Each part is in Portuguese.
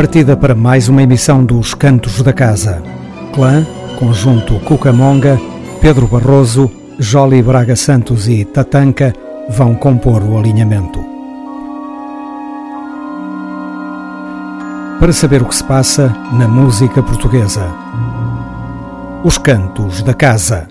Partida para mais uma emissão dos Cantos da Casa. Clã, Conjunto Cucamonga, Pedro Barroso, Joli Braga Santos e Tatanca vão compor o alinhamento. Para saber o que se passa na música portuguesa. Os Cantos da Casa.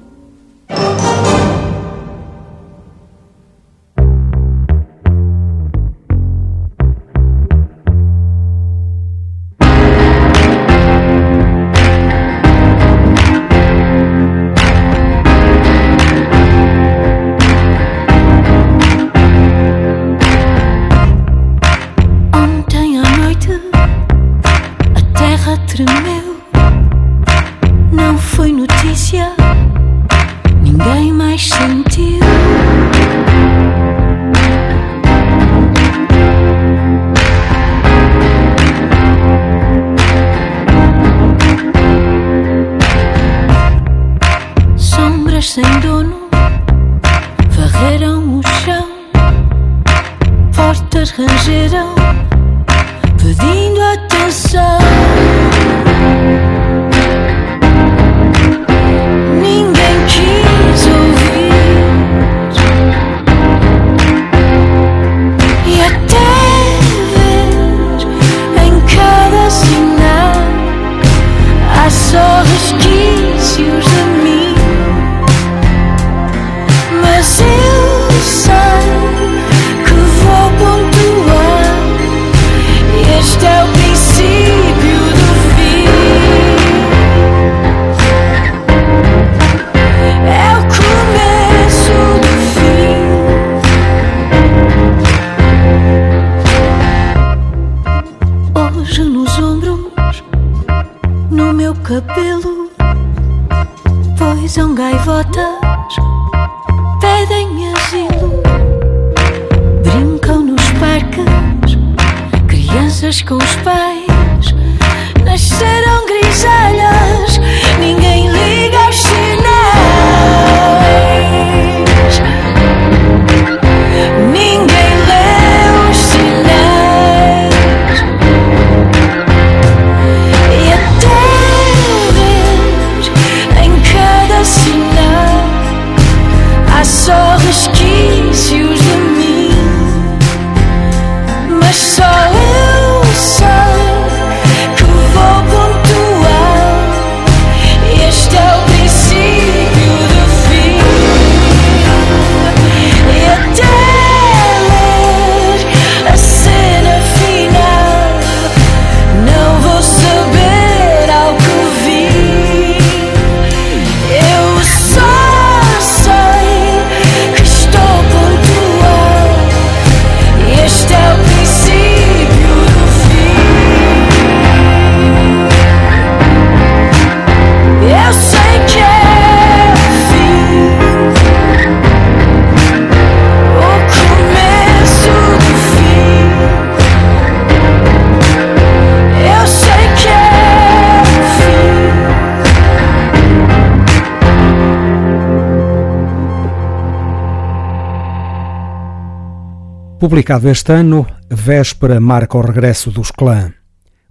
Publicado este ano, Véspera marca o regresso dos clã.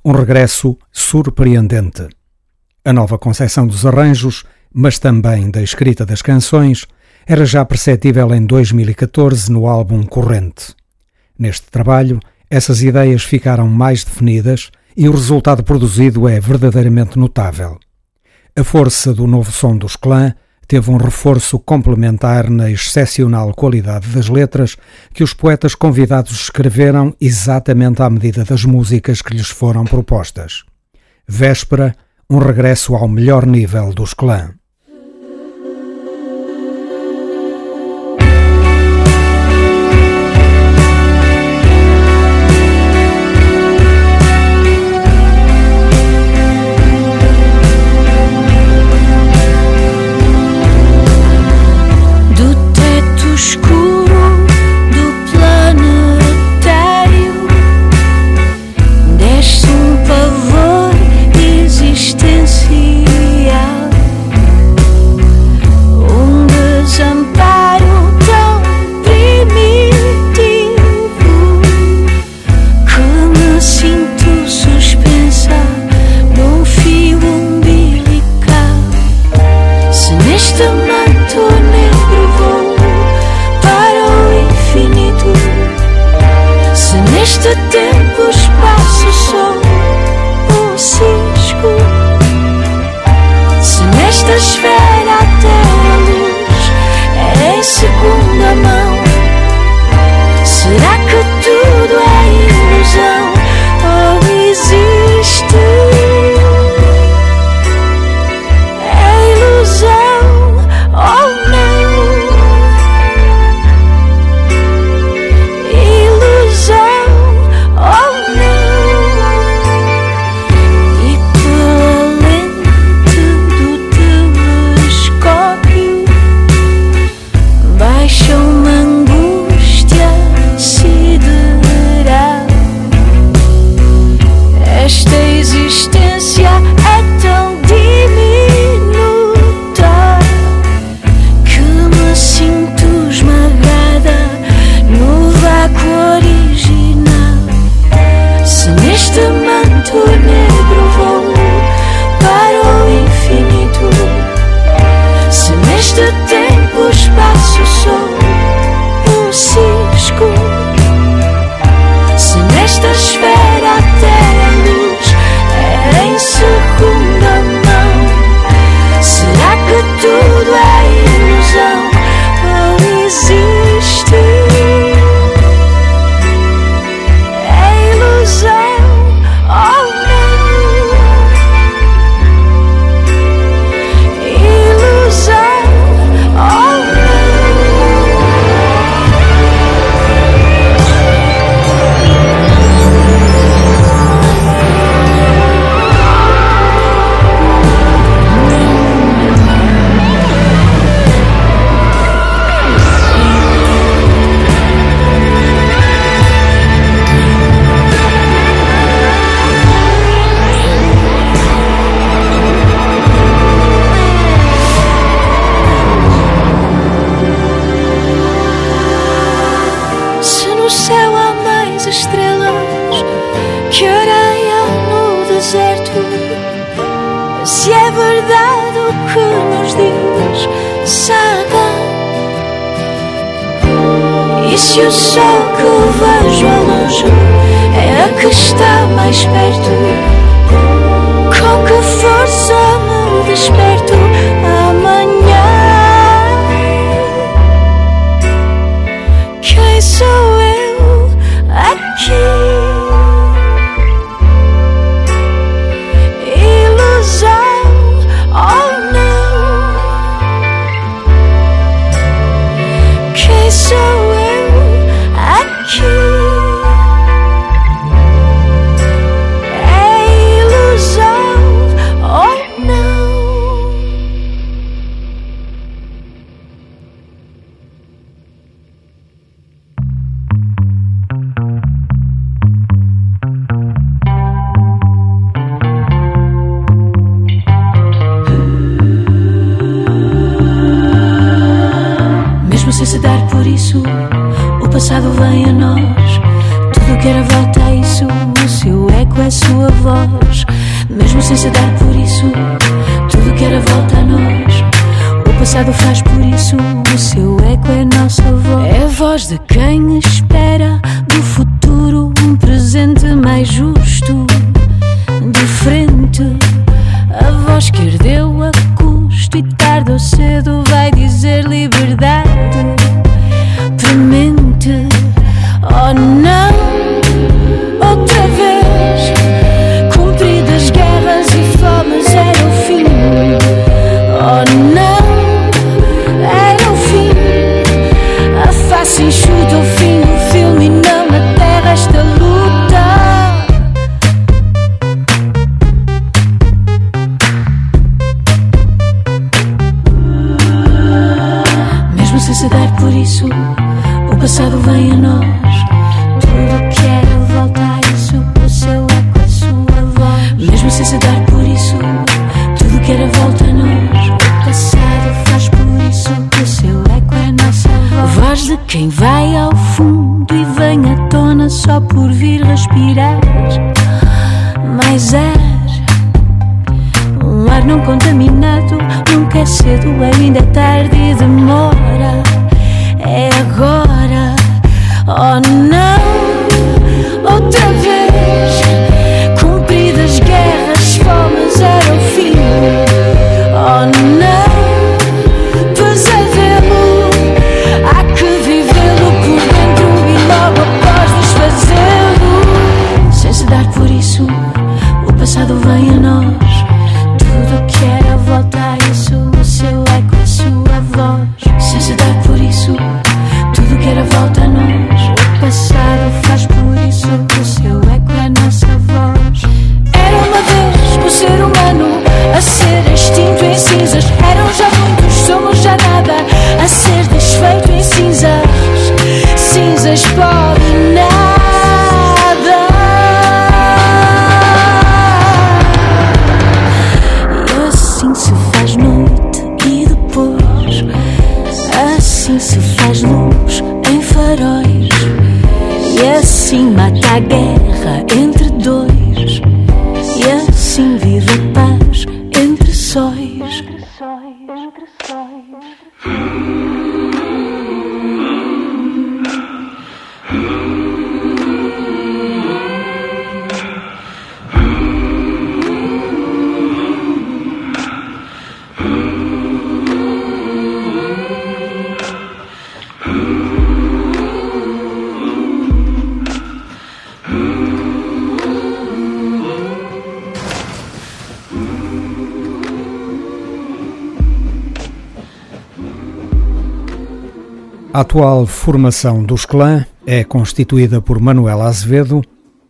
Um regresso surpreendente. A nova concepção dos arranjos, mas também da escrita das canções, era já perceptível em 2014 no álbum Corrente. Neste trabalho, essas ideias ficaram mais definidas e o resultado produzido é verdadeiramente notável. A força do novo som dos clã teve um reforço complementar na excepcional qualidade das letras que os poetas convidados escreveram exatamente à medida das músicas que lhes foram propostas. Véspera, um regresso ao melhor nível dos clã. Se nesta esfera Oh A atual formação dos clã é constituída por Manuel Azevedo,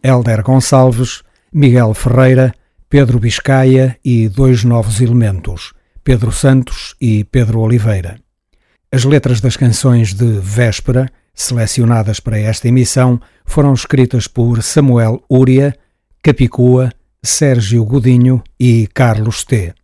Helder Gonçalves, Miguel Ferreira, Pedro Biscaia e dois novos elementos, Pedro Santos e Pedro Oliveira. As letras das canções de Véspera, selecionadas para esta emissão, foram escritas por Samuel Úria, Capicua, Sérgio Godinho e Carlos T.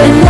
But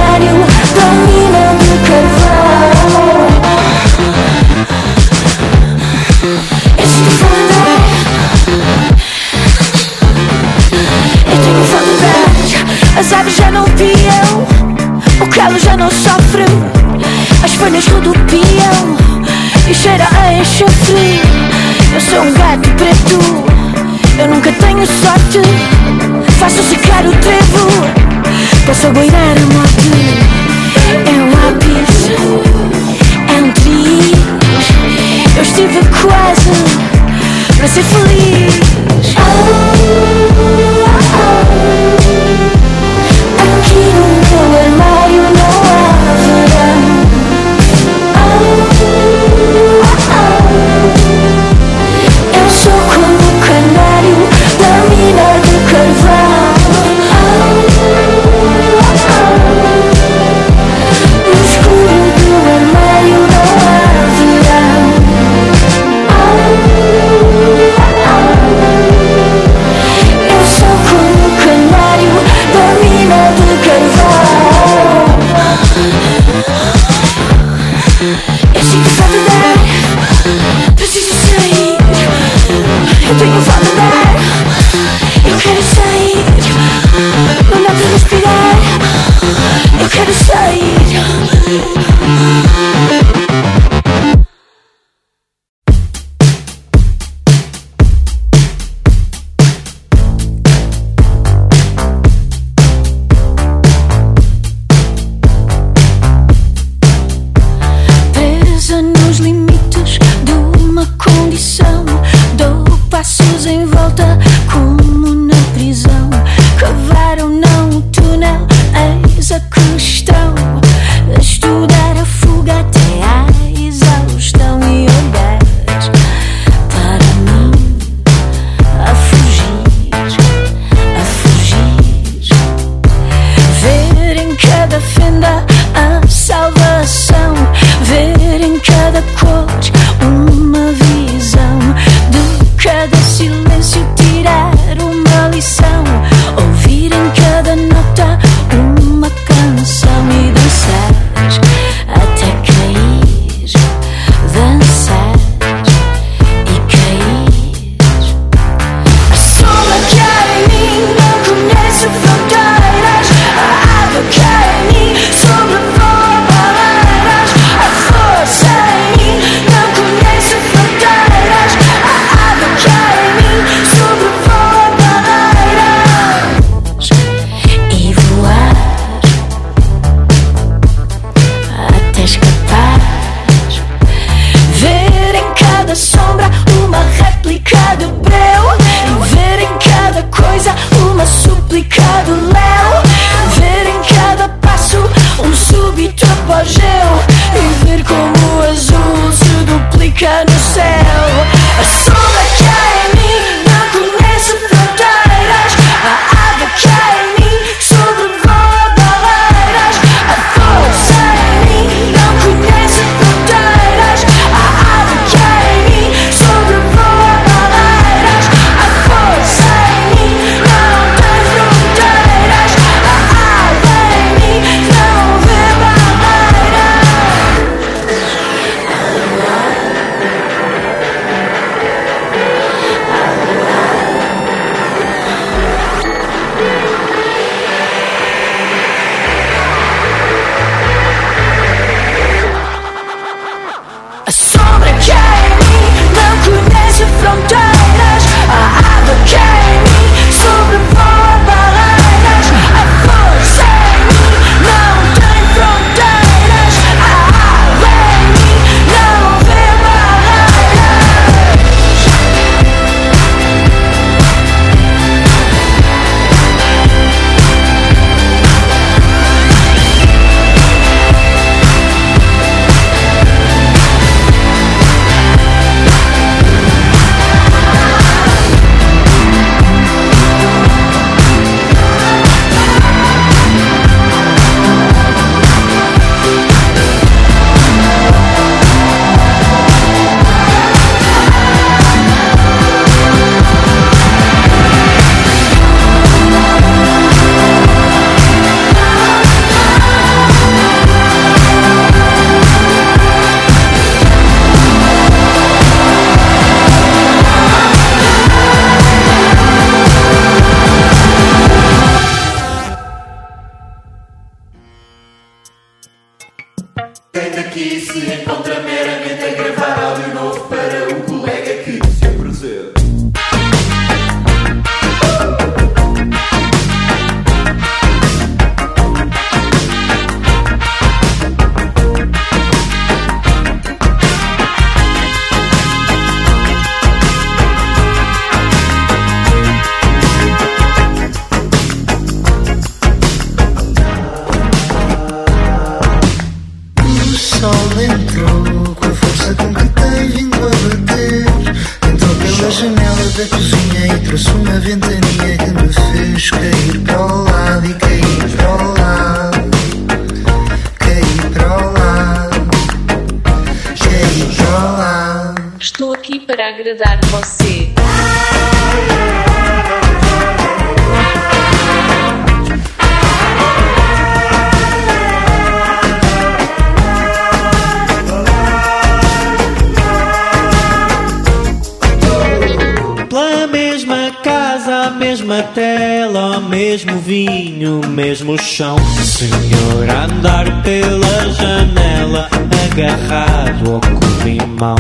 Senhor, andar pela janela, agarrado ao corrimão.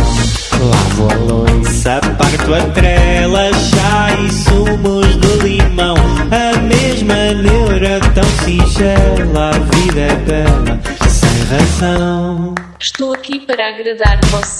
Lavo a louça, parto a trela, chá e sumos de limão. A mesma neura tão singela, a vida é bela, sem razão. Estou aqui para agradar você.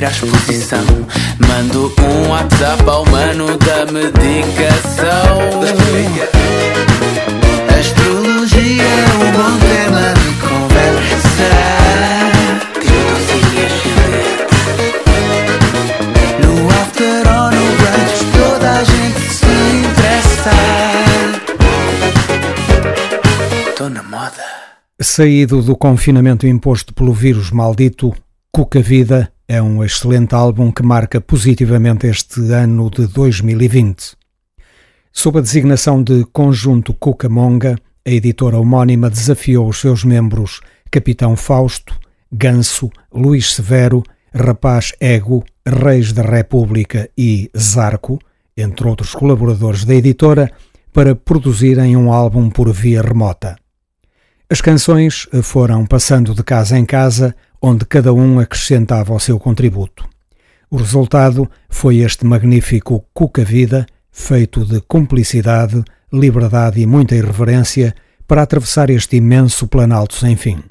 frete de ir à exposição. Mando um WhatsApp ao mano da medicação. Astrologia é um bom tema de conversa. No after ou no brunch Toda a gente se interessa. Tô na moda. Saído do confinamento imposto pelo vírus maldito, Cuca Vida é um excelente álbum que marca positivamente este ano de 2020. Sob a designação de Conjunto Cucamonga, a editora homónima desafiou os seus membros Capitão Fausto, Ganso, Luís Severo, Rapaz Ego, Reis da República e Zarco, entre outros colaboradores da editora, para produzirem um álbum por via remota. As canções foram passando de casa em casa, onde cada um acrescentava o seu contributo. O resultado foi este magnífico Cuca Vida, feito de cumplicidade, liberdade e muita irreverência, para atravessar este imenso planalto sem fim.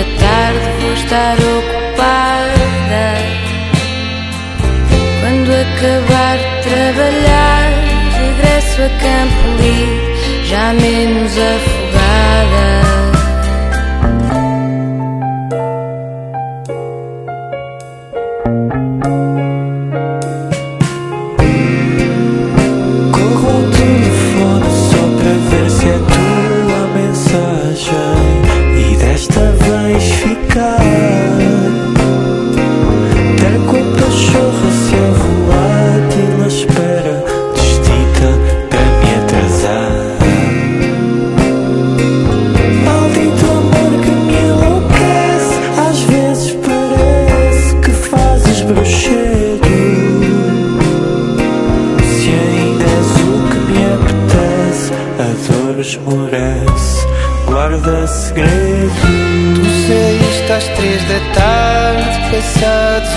Desta tarde vou estar ocupada. Quando acabar de trabalhar, regresso a Campo Limpo, já menos afogada.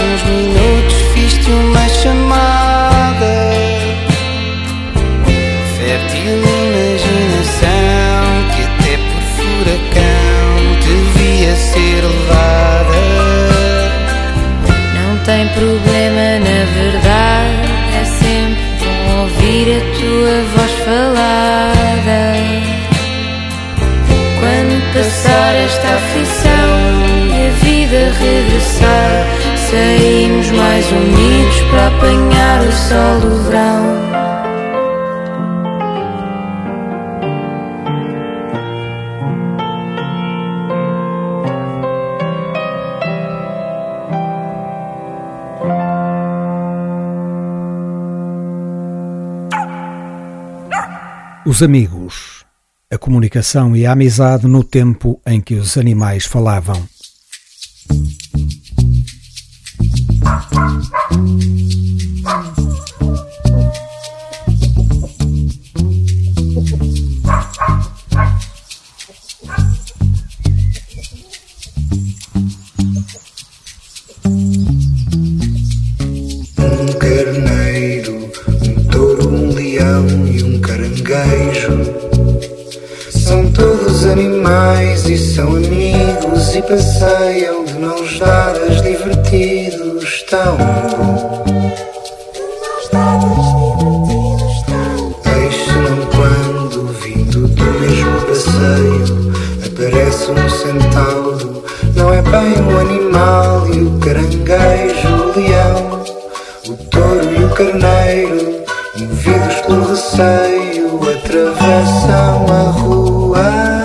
songe Saímos mais unidos para apanhar o sol do verão. Os amigos, a comunicação e a amizade no tempo em que os animais falavam. caranguejo, o leão, o touro e o carneiro, movidos pelo receio, atravessam a rua.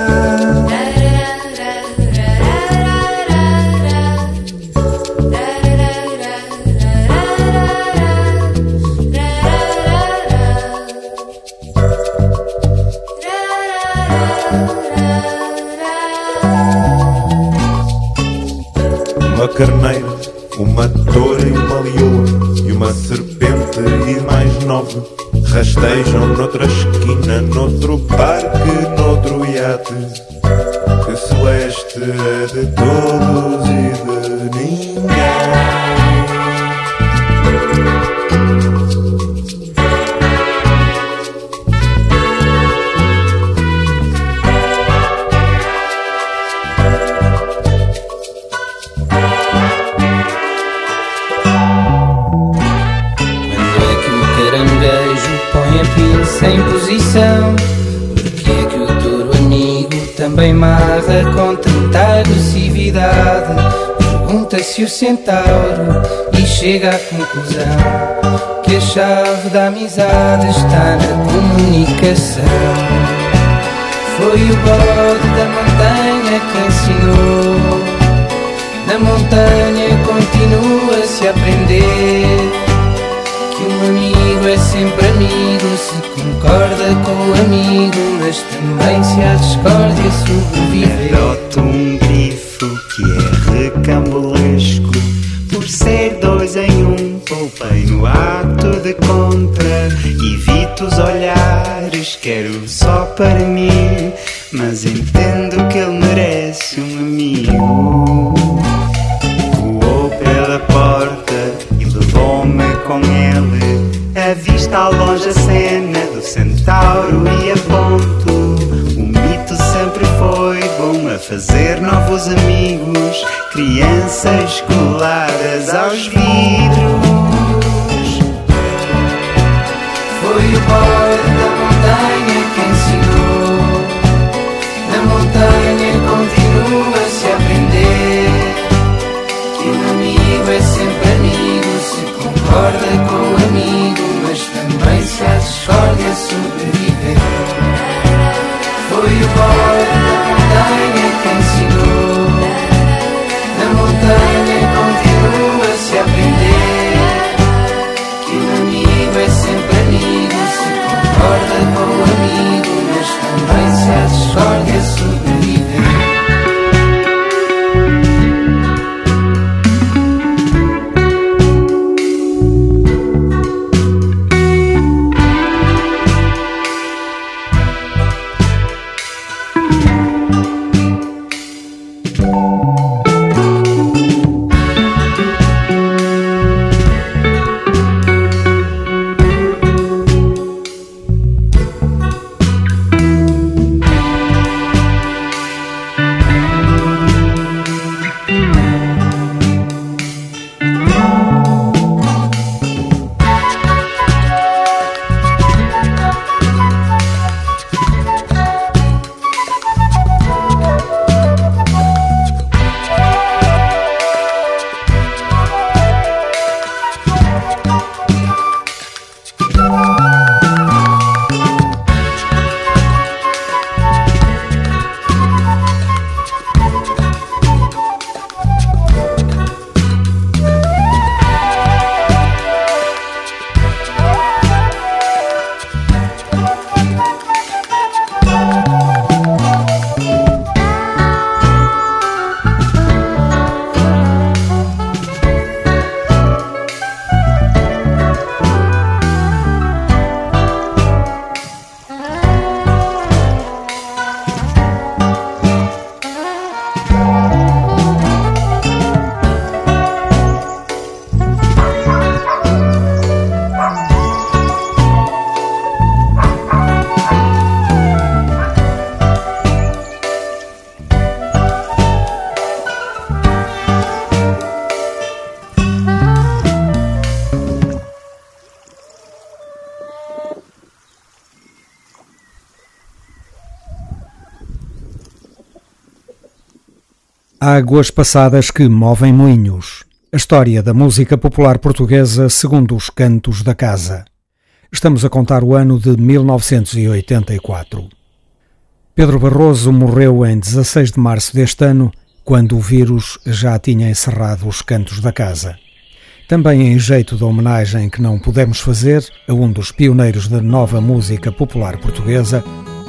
Beijam noutra esquina, noutro parque, noutro iate. chega à conclusão que a chave da amizade está na comunicação. Foi o bom. fazem. dove sempre Águas passadas que movem moinhos. A história da música popular portuguesa segundo os cantos da casa. Estamos a contar o ano de 1984. Pedro Barroso morreu em 16 de março deste ano, quando o vírus já tinha encerrado os cantos da casa. Também em jeito de homenagem que não pudemos fazer a um dos pioneiros da nova música popular portuguesa,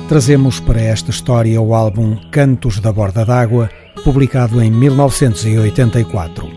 trazemos para esta história o álbum Cantos da Borda d'Água, publicado em 1984.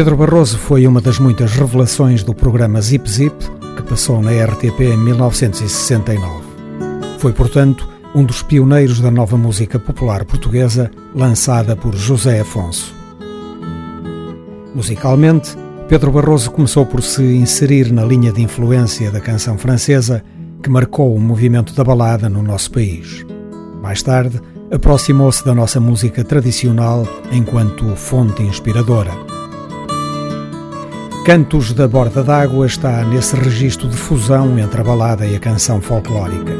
Pedro Barroso foi uma das muitas revelações do programa Zip Zip, que passou na RTP em 1969. Foi, portanto, um dos pioneiros da nova música popular portuguesa, lançada por José Afonso. Musicalmente, Pedro Barroso começou por se inserir na linha de influência da canção francesa, que marcou o movimento da balada no nosso país. Mais tarde, aproximou-se da nossa música tradicional enquanto fonte inspiradora. Cantos da Borda d'Água está nesse registro de fusão entre a balada e a canção folclórica,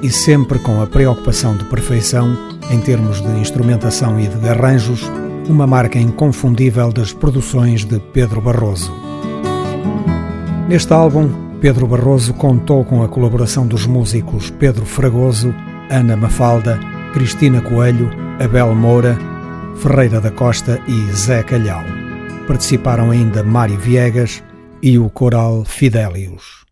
e sempre com a preocupação de perfeição em termos de instrumentação e de arranjos, uma marca inconfundível das produções de Pedro Barroso. Neste álbum, Pedro Barroso contou com a colaboração dos músicos Pedro Fragoso, Ana Mafalda, Cristina Coelho, Abel Moura, Ferreira da Costa e Zé Calhau. Participaram ainda Mário Viegas e o coral Fidelius.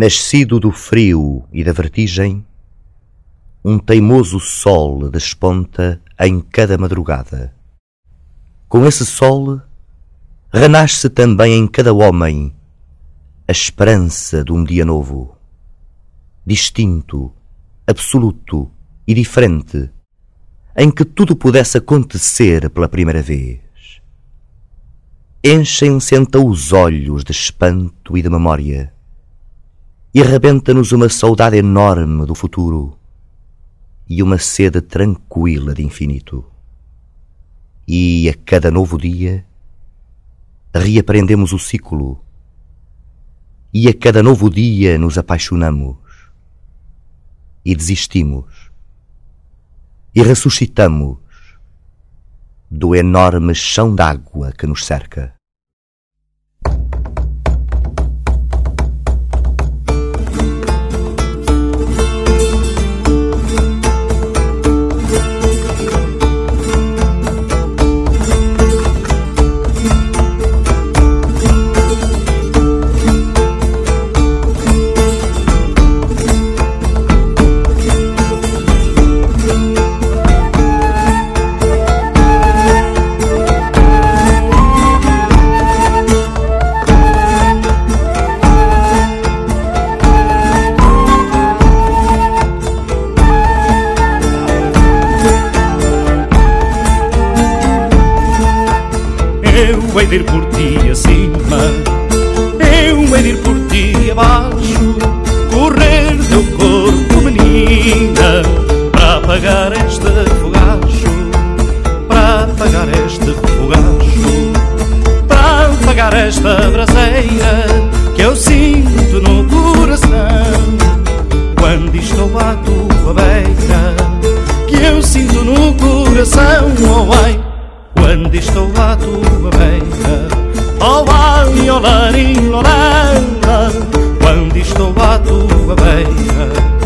Nascido do frio e da vertigem, um teimoso sol desponta em cada madrugada. Com esse sol, renasce também em cada homem a esperança de um dia novo, distinto, absoluto e diferente, em que tudo pudesse acontecer pela primeira vez. Enchem-se então os olhos de espanto e de memória e arrebenta-nos uma saudade enorme do futuro e uma sede tranquila de infinito. E a cada novo dia reaprendemos o ciclo, e a cada novo dia nos apaixonamos e desistimos e ressuscitamos do enorme chão d'água que nos cerca. De ir por ti acima, eu hei de ir por ti abaixo, correr teu corpo, menina, para apagar este fogacho, para apagar este fogacho, para apagar esta braseira que eu sinto no coração, quando estou à tua beira, que eu sinto no coração, oh ai quando estou à tua beira Oh ai, oh larim, oh lala Quando estou à tua beira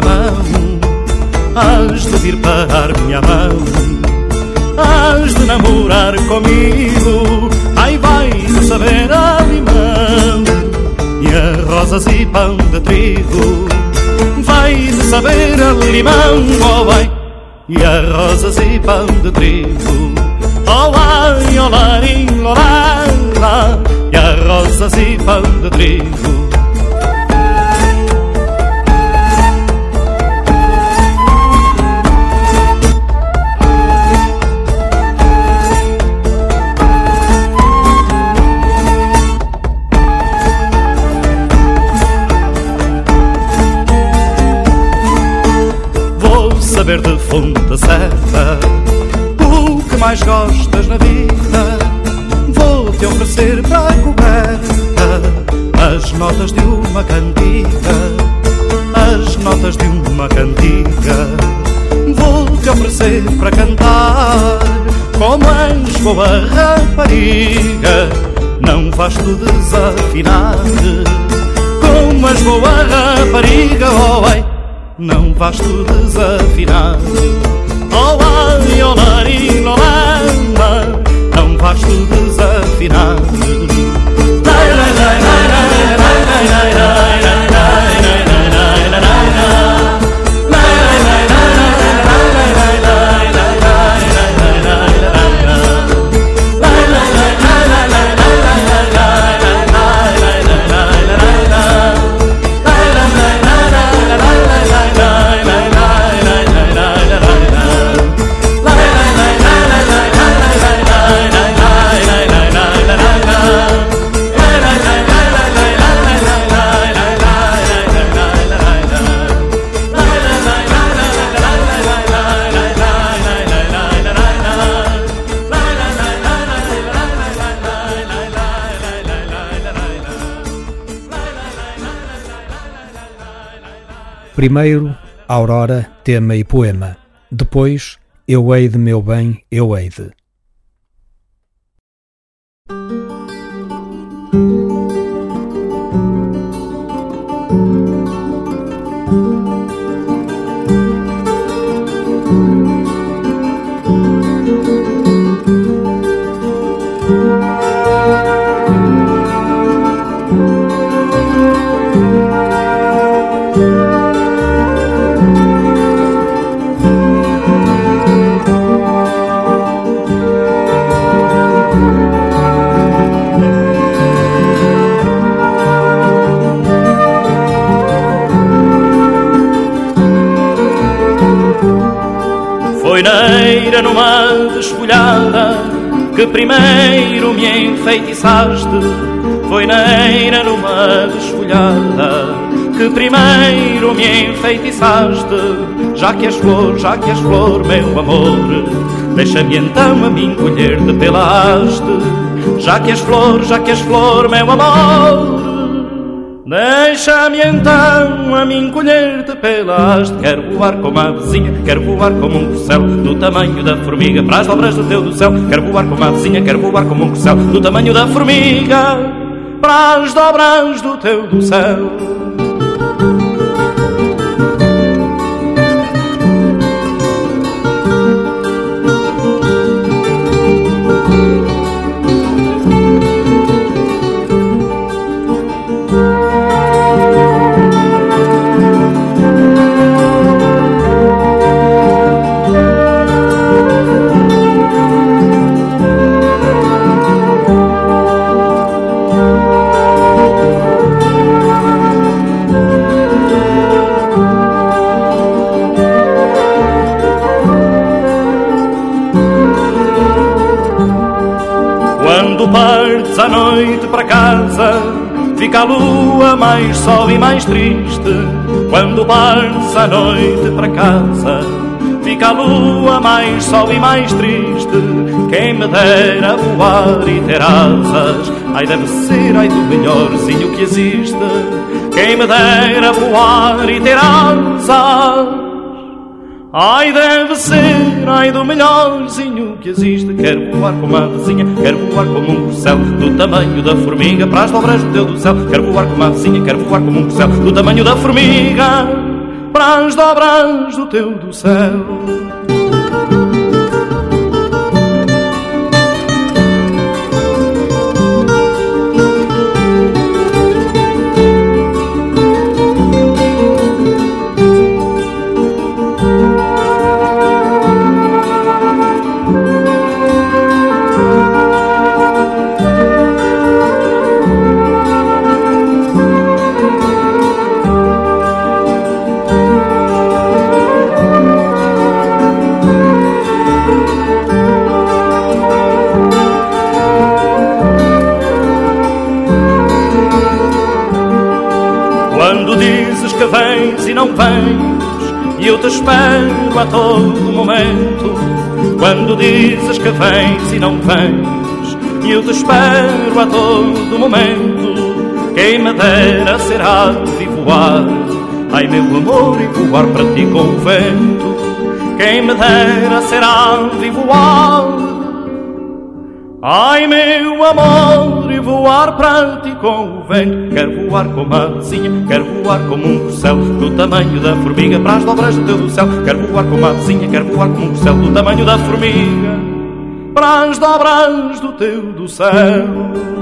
parar-me a mão de vir parar-me a mão. Has de namorar comigo. Ai vai de saber a limão E a rosas e pão de trigo. Vai de saber a limão Oh vai e a rosas e pão de trigo. Olá, olá, olá, e a rosas e pão de trigo. Mais gostas na vida. Vou te oferecer para a coberta as notas de uma cantiga, as notas de uma cantiga. Vou te oferecer para cantar como és boa rapariga. Não vais tu desafinar como és boa rapariga, oh ai não vais tu desafinar. Olá, violar e não ama Não faz tu desafinar Primeiro, Aurora, tema e poema. Depois, Eu hei de meu bem, eu hei de. Que primeiro me enfeitiçaste. Foi na numa desfolhada que primeiro me enfeitiçaste. Já que és flor, já que és flor, meu amor, deixa-me então a mim colher-te pela haste. Já que és flor, já que és flor, meu amor, Deixa-me então a mim colher-te pela haste Quero voar como a vizinha, quero voar como um corcel Do tamanho da formiga, para as dobras do teu do céu. Quero voar como a vizinha, quero voar como um corcel Do tamanho da formiga, para as dobras do teu do céu mais triste Quando partes à noite para casa. Fica a lua mais sol e mais triste Quem me dera voar e ter asas. Ai deve ser, ai do melhorzinho que existe. Quem me dera voar e ter asas. Ai, deve ser, ai do melhorzinho que existe. Quero voar como a vizinha, quero voar como um do tamanho da formiga, para as dobras do teu do céu. Quero voar como a vizinha, quero voar como um corcel, do tamanho da formiga, para as dobras do teu do céu. Todo momento. Quando dizes que vens e não vens, e eu te espero a todo momento. Quem me dera ser ave e voar, ai meu amor, e voar para ti com o vento. Quem me dera ser ave e voar Ai meu amor, e voar para ti com o vento. Quero voar como a vizinha, quero voar como um corcel Do tamanho da formiga, para as dobras do teu do céu. Quero voar como a vizinha, quero voar como um corcel Do tamanho da formiga, para as dobras do teu do céu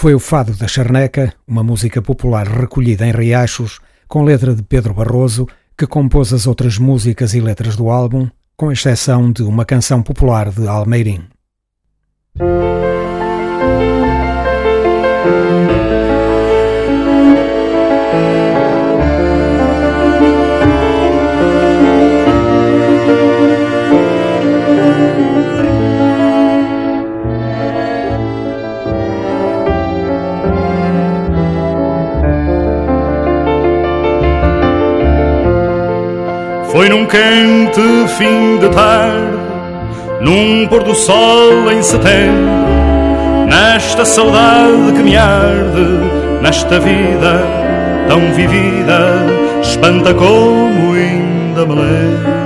Foi o Fado da Charneca, uma música popular recolhida em Riachos, com letra de Pedro Barroso, que compôs as outras músicas e letras do álbum, com exceção de uma canção popular de Almeirim. Quente fim de tarde, num pôr do sol em setembro, nesta saudade que me arde, nesta vida tão vivida, espanta como ainda me lembro.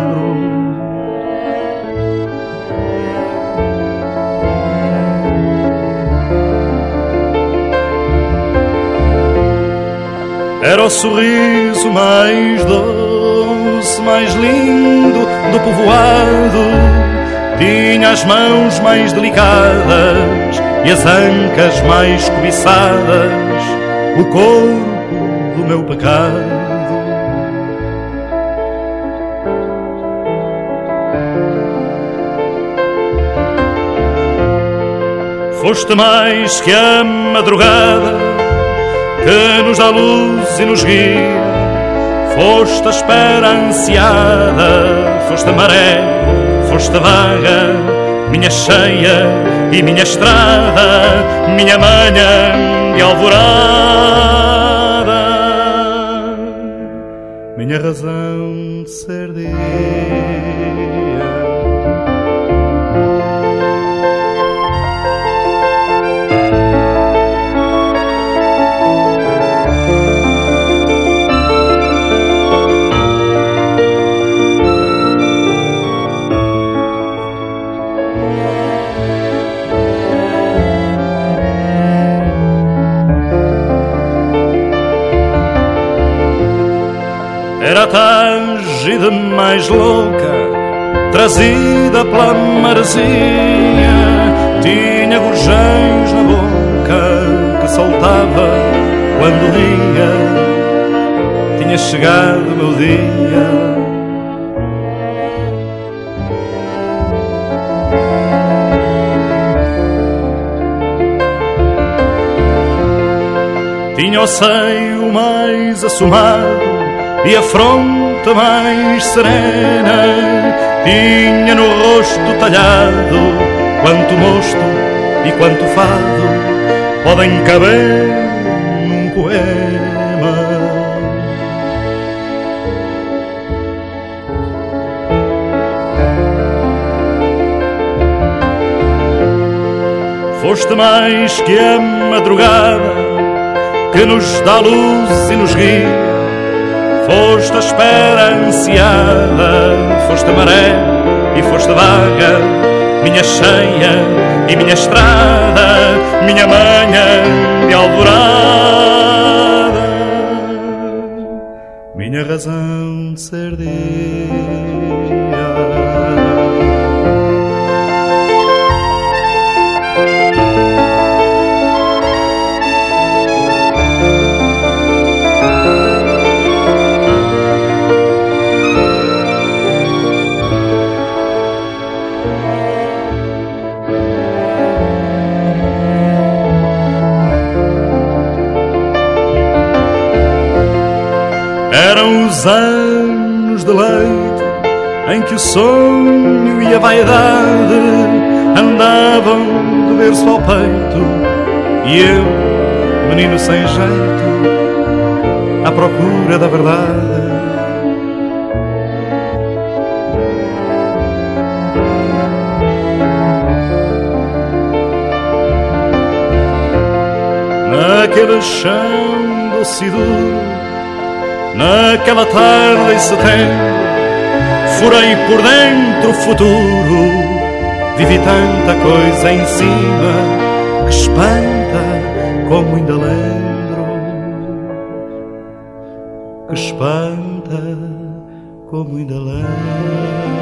Era o sorriso mais doce, mais lindo do povoado. Tinha as mãos mais delicadas e as ancas mais cobiçadas. O corpo do meu pecado. Foste mais que a madrugada que nos dá luz e nos guia. Foste a espera ansiada, foste a maré, foste a vaga, minha cheia e minha estrada, minha manhã de alvorada, minha razão de ser Era a tarde mais louca, trazida pela maresia. Tinha gorjões na boca que soltava quando ria. Tinha chegado o meu dia. Tinha o seio mais assomado e a fronte mais serena tinha no rosto talhado quanto mosto e quanto fado podem caber num poema. Foste mais que a madrugada que nos dá luz e nos guia Foste a espera ansiada, foste a maré e foste vaga, minha cheia e minha estrada, minha manhã de alvorada, minha razão de ser dia. Que o sonho e a vaidade andavam de berço ao peito e eu, menino sem jeito, à procura da verdade. Naquele chão doce e duro Naquela tarde em setembro Furei por dentro o futuro. Vivi tanta coisa em cima Que espanta como ainda lembro. Que espanta como ainda lembro.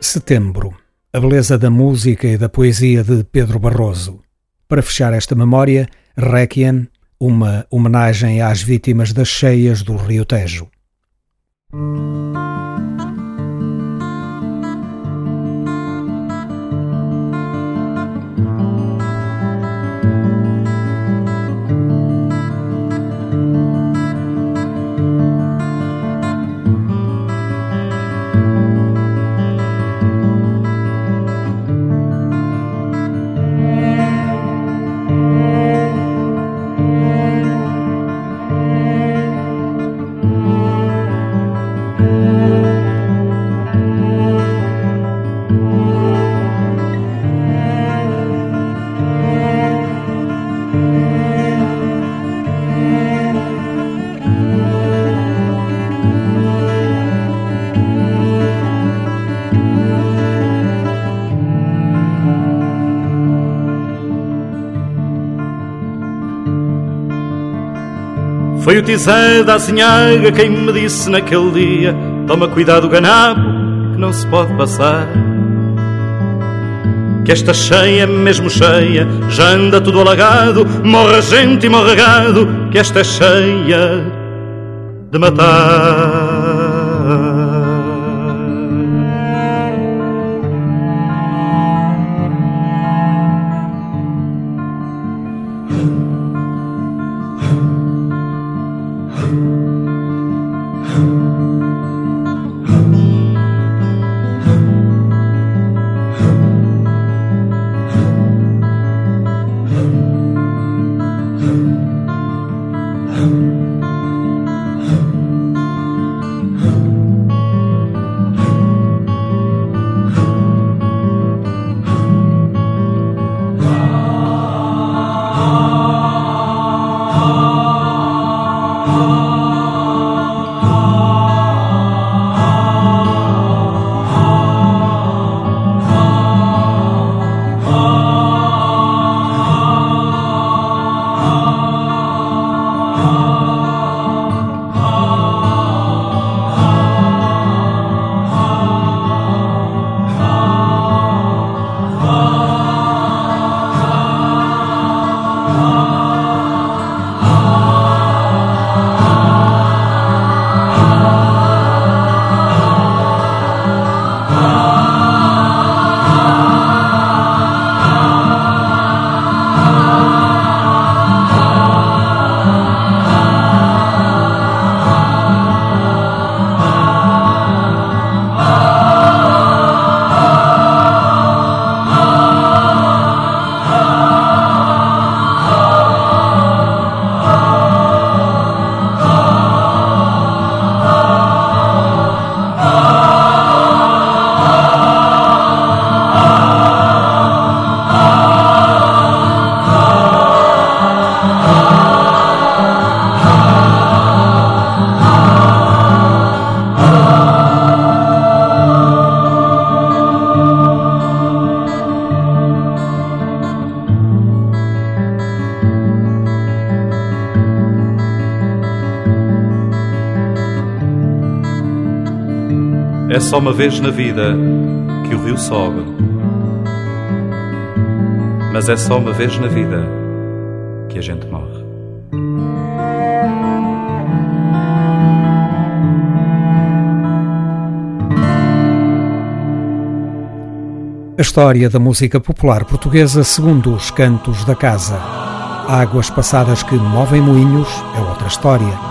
Setembro. A beleza da música e da poesia de Pedro Barroso. Para fechar esta memória, Requiem, uma homenagem às vítimas das cheias do Rio Tejo. O Tizé da Azinhaga quem me disse naquele dia: Toma cuidado, ganabo, que não se pode passar. Que esta cheia, mesmo cheia, já anda tudo alagado, morre gente e morre gado, que esta é cheia de matar. Só uma vez na vida que o rio sobe. Mas é só uma vez na vida que a gente morre. A história da música popular portuguesa segundo os cantos da casa. Águas passadas que movem moinhos é outra história.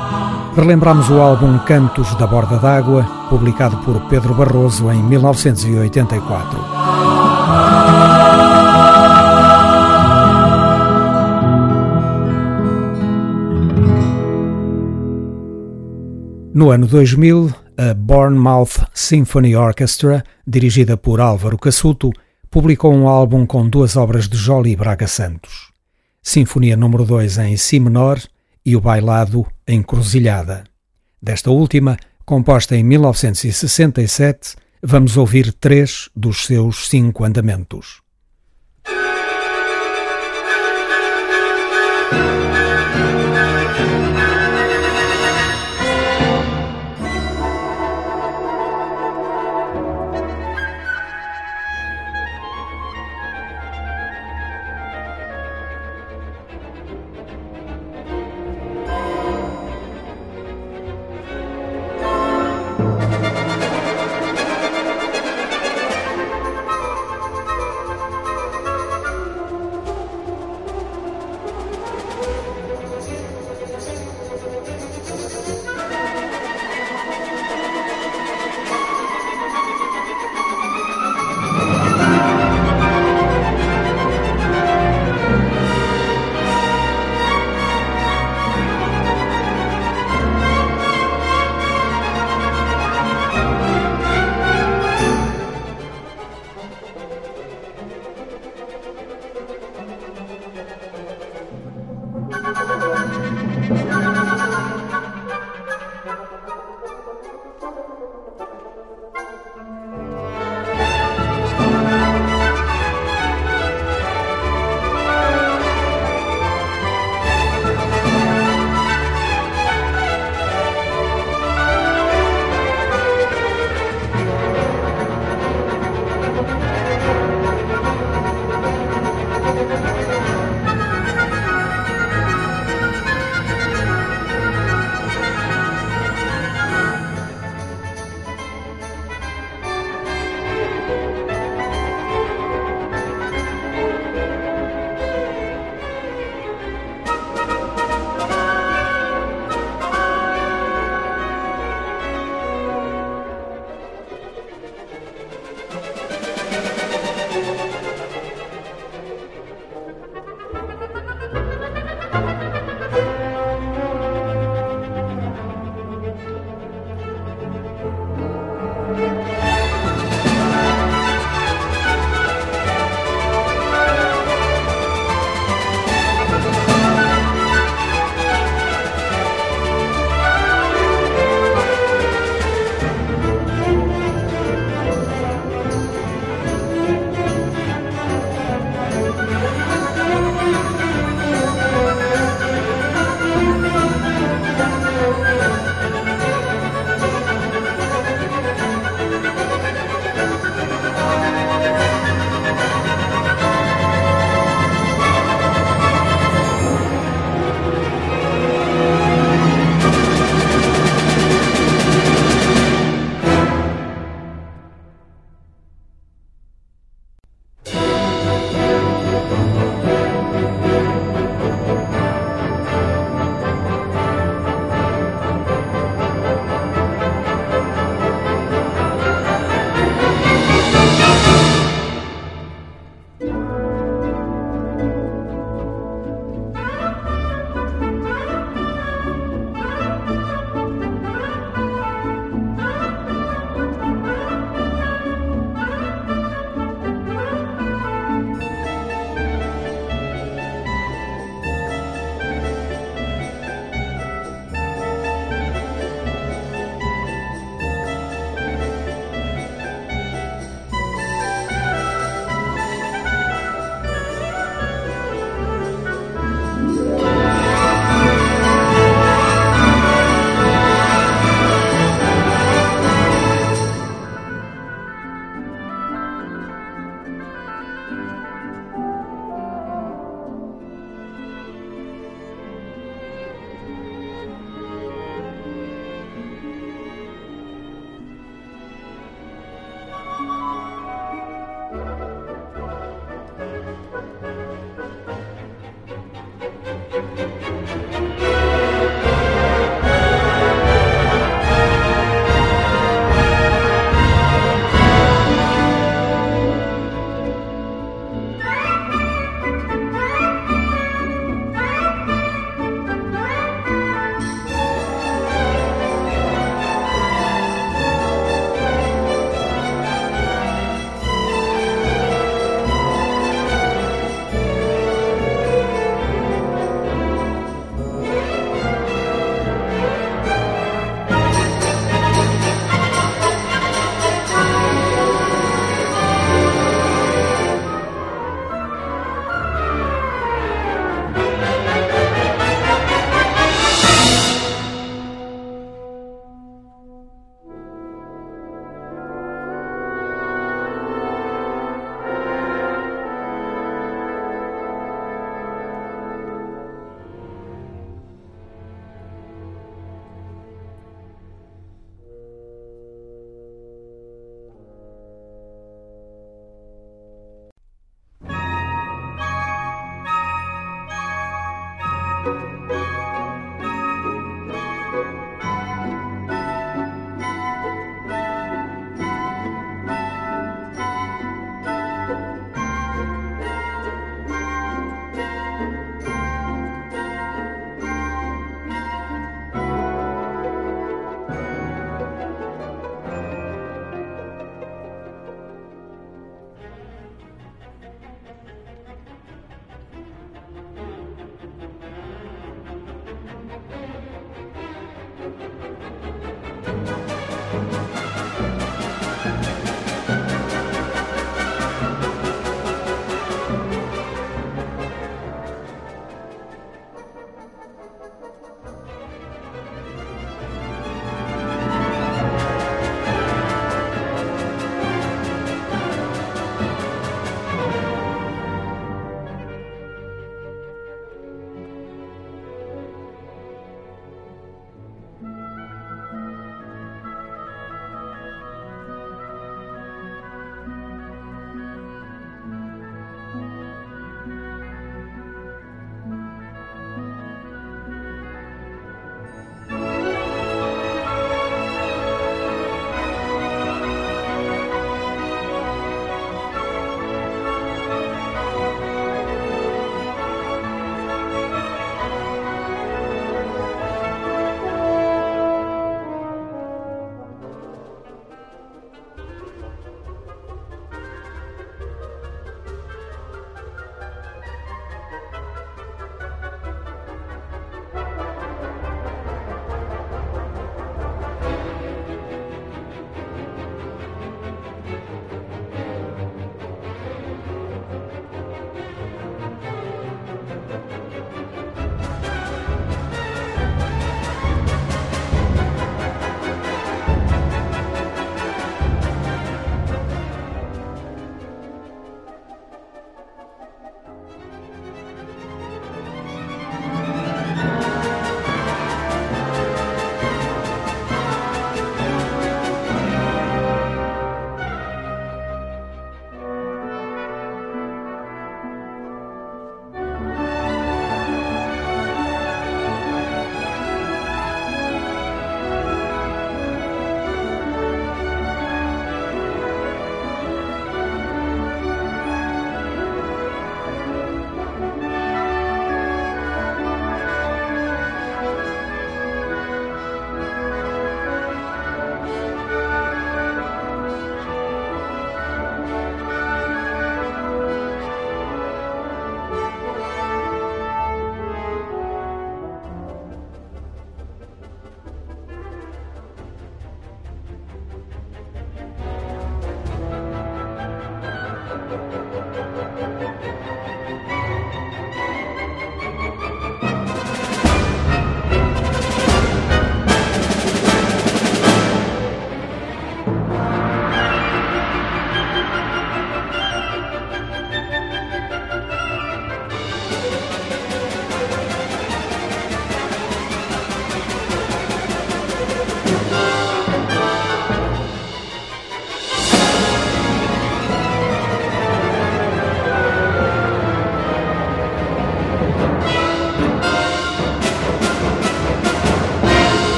Relembramos o álbum Cantos da Borda d'Água, publicado por Pedro Barroso em 1984. No ano 2000, a Bournemouth Symphony Orchestra, dirigida por Álvaro Cassuto, publicou um álbum com duas obras de Jolie Braga Santos. Sinfonia número 2 em Si menor e o bailado Encruzilhada. Desta última, composta em 1967, vamos ouvir três dos seus cinco andamentos.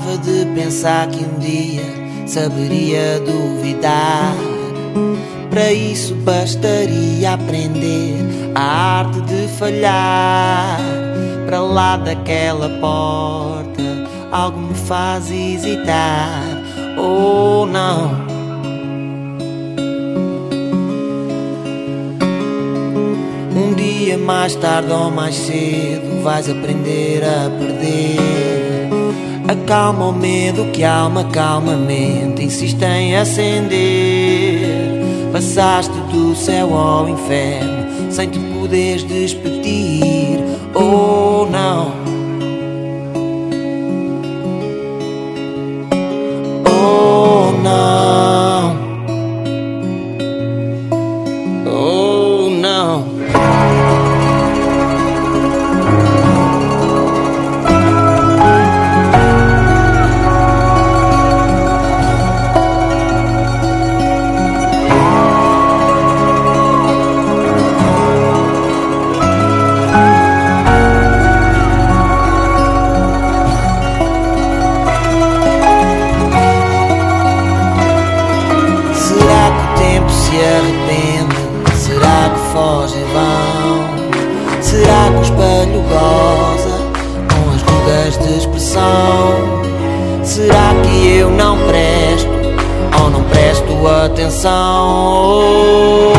Gostava de pensar que um dia saberia duvidar. Para isso bastaria aprender a arte de falhar. Para lá daquela porta, algo me faz hesitar. Oh, não. Um dia mais tarde ou mais cedo vais aprender a perder. Acalma o medo que alma calmamente insiste em acender. Passaste do céu ao inferno sem te poderes despedir. Oh não. Oh sao?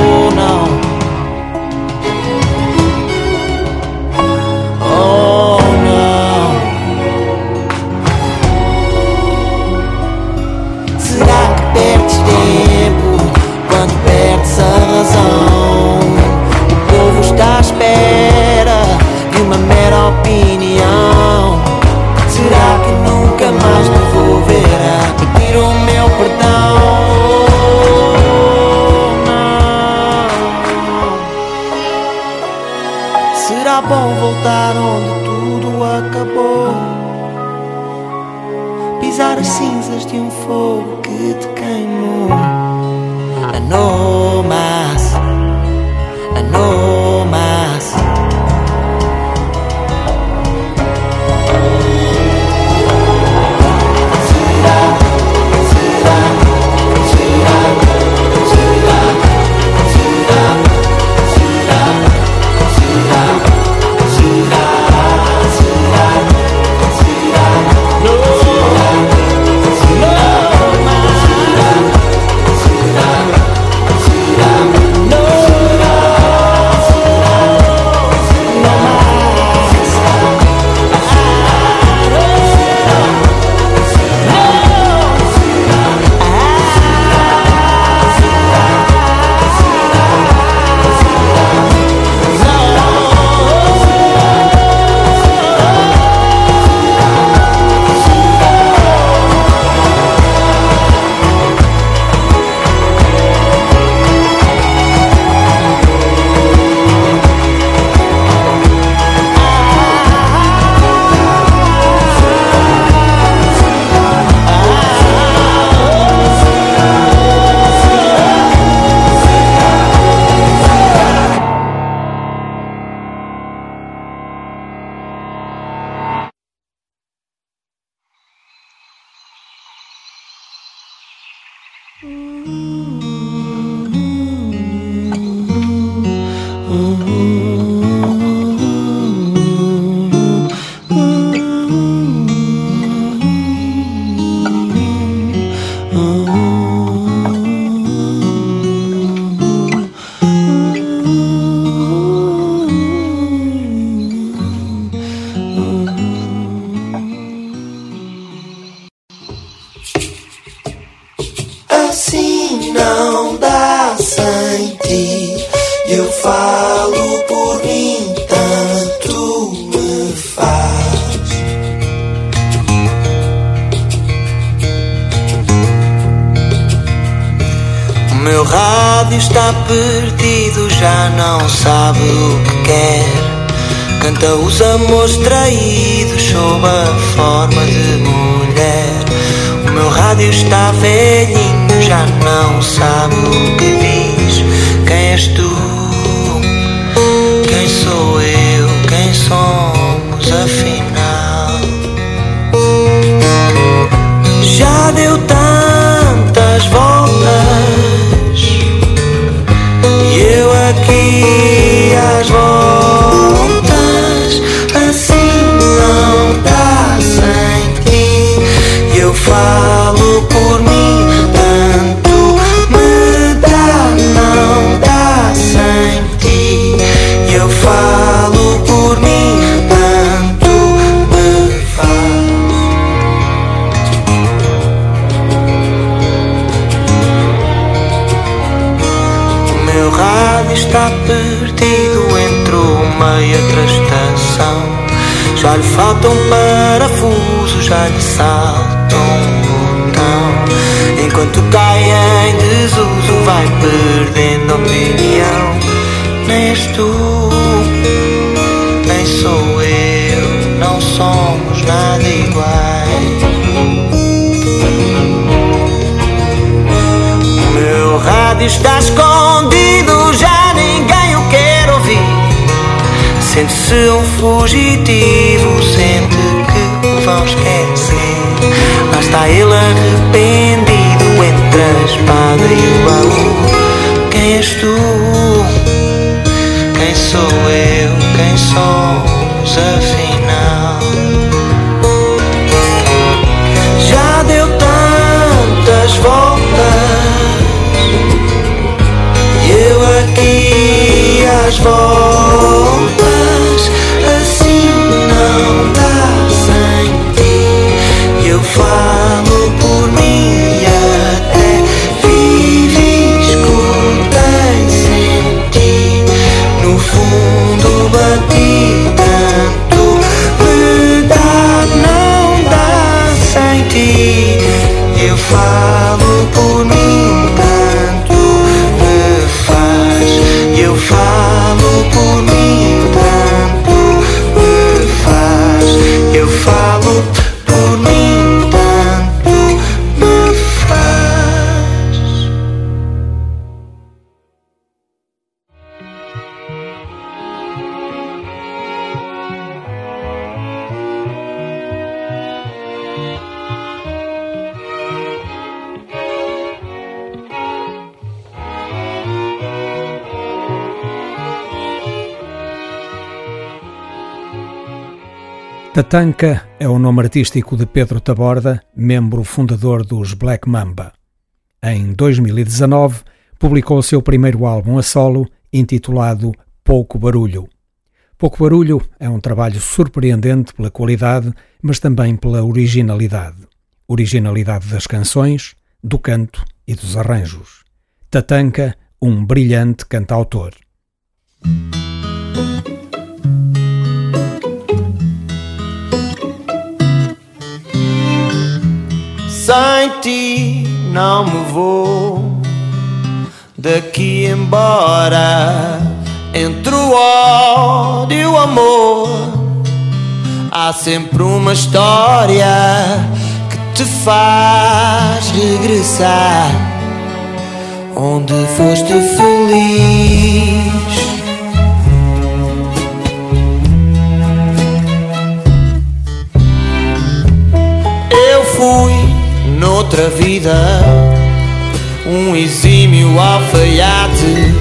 Ele arrependido entre a espada e o baú. Quem és tu? Quem sou eu? Quem somos afinal? Já deu tantas voltas e eu aqui às voltas. Assim não dá ti. Eu falo por mim Tatanka é o nome artístico de Pedro Taborda, membro fundador dos Black Mamba. Em 2019, publicou o seu primeiro álbum a solo, intitulado Pouco Barulho. Pouco Barulho é um trabalho surpreendente pela qualidade, mas também pela originalidade. Originalidade das canções, do canto e dos arranjos. Tatanka, um brilhante cantautor. Sem ti não me vou daqui embora. Entre o ódio e o amor, há sempre uma história que te faz regressar onde foste feliz. Eu fui noutra vida um exímio alfaiate.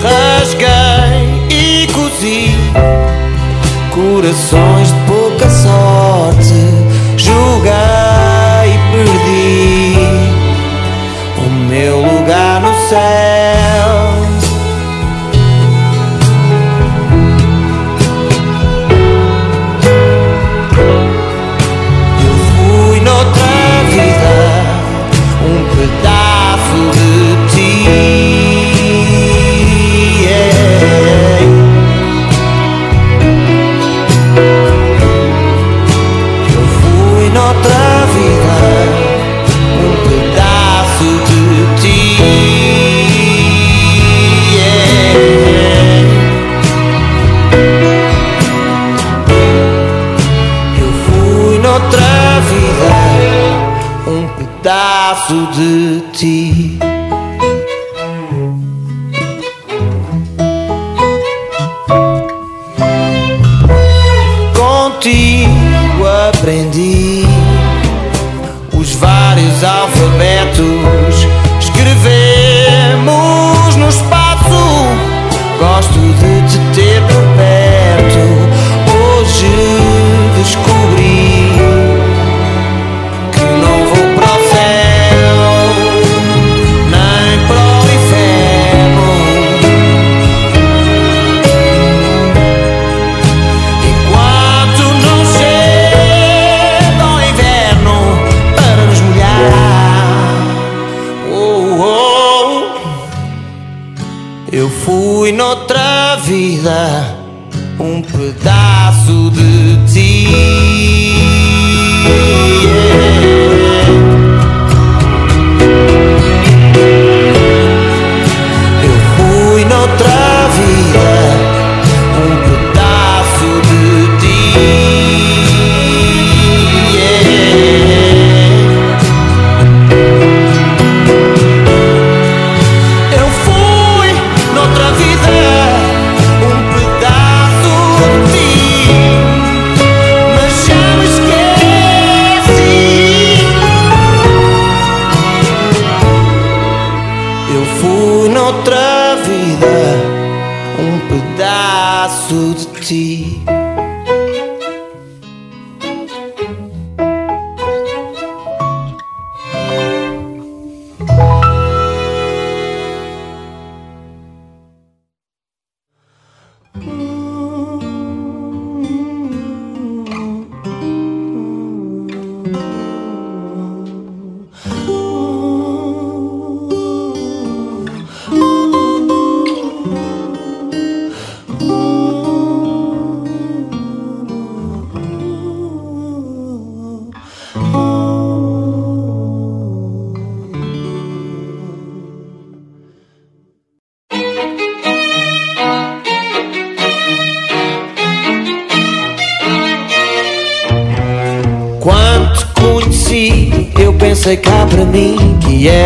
Rasguei e cozi corações de pouca sorte. Julguei e perdi o meu lugar no céu.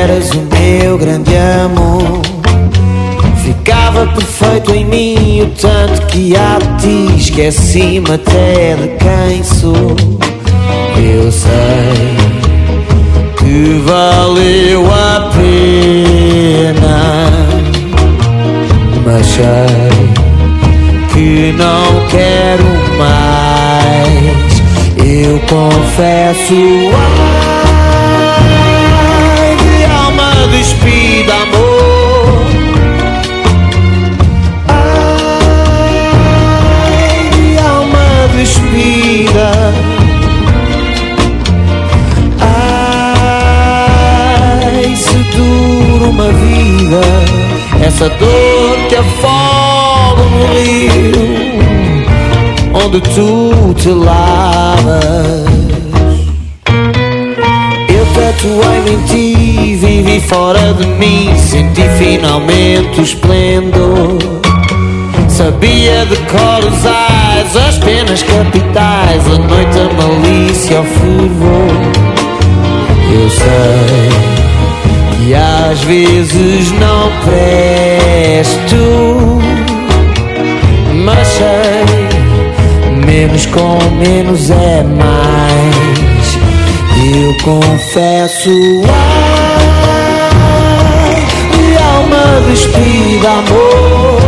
Eras o meu grande amor. Ficava perfeito em mim o tanto que há de ti esqueci-me até de quem sou. Eu sei que valeu a pena, mas sei que não quero mais. Eu confesso, ai, despida, amor. Ai, de alma despida. Ai, se dura uma vida, essa dor que afoga no rio onde tu te lavas. Eu tatuei em ti, vivi fora de mim, senti finalmente o esplendor. Sabia de cor os ais, as penas capitais, a noite, a malícia, o fervor. Eu sei que às vezes não presto, mas sei menos com menos é mais. Eu confesso, alma despida, amor.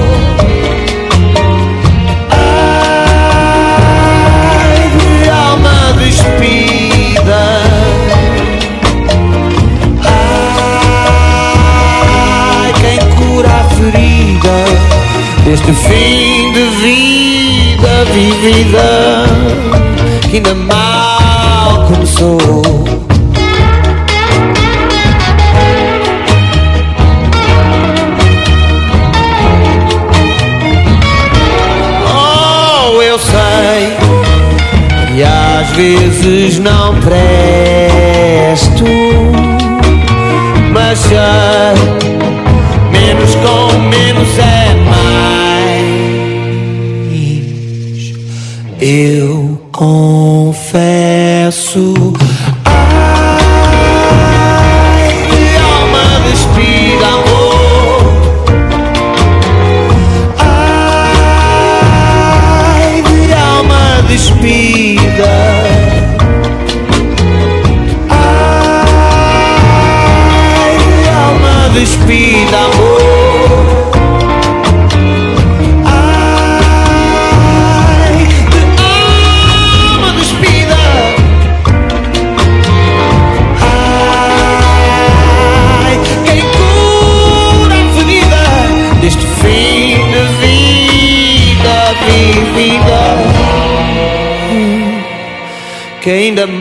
Ai, alma despida. Ai, quem cura a ferida deste fim de vida vivida que ainda mal começou. Vezes não presto, mas sei menos com menos é mais. Eu confesso. Que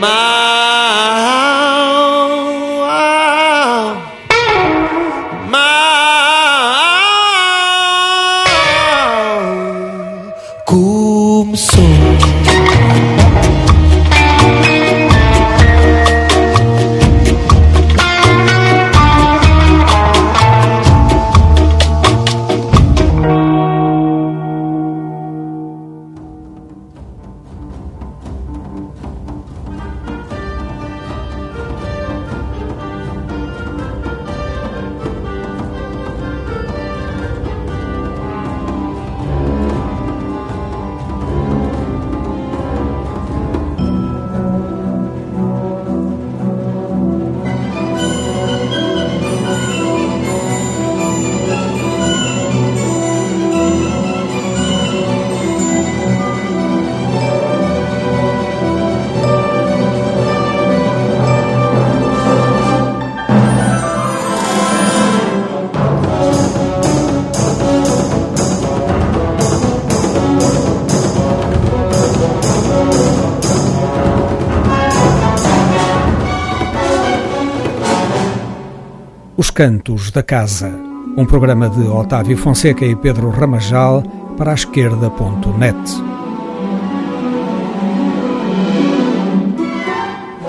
Cantos da Casa, um programa de Otávio Fonseca e Pedro Ramajal para a esquerda.net.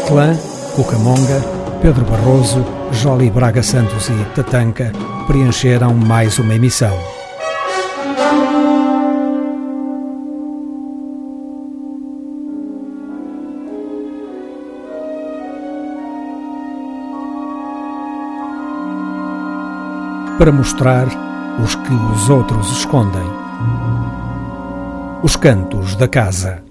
Clã, Cucamonga, Pedro Barroso, Joli Braga Santos e Tatanca preencheram mais uma emissão. Para mostrar os que os outros escondem. Os cantos da casa.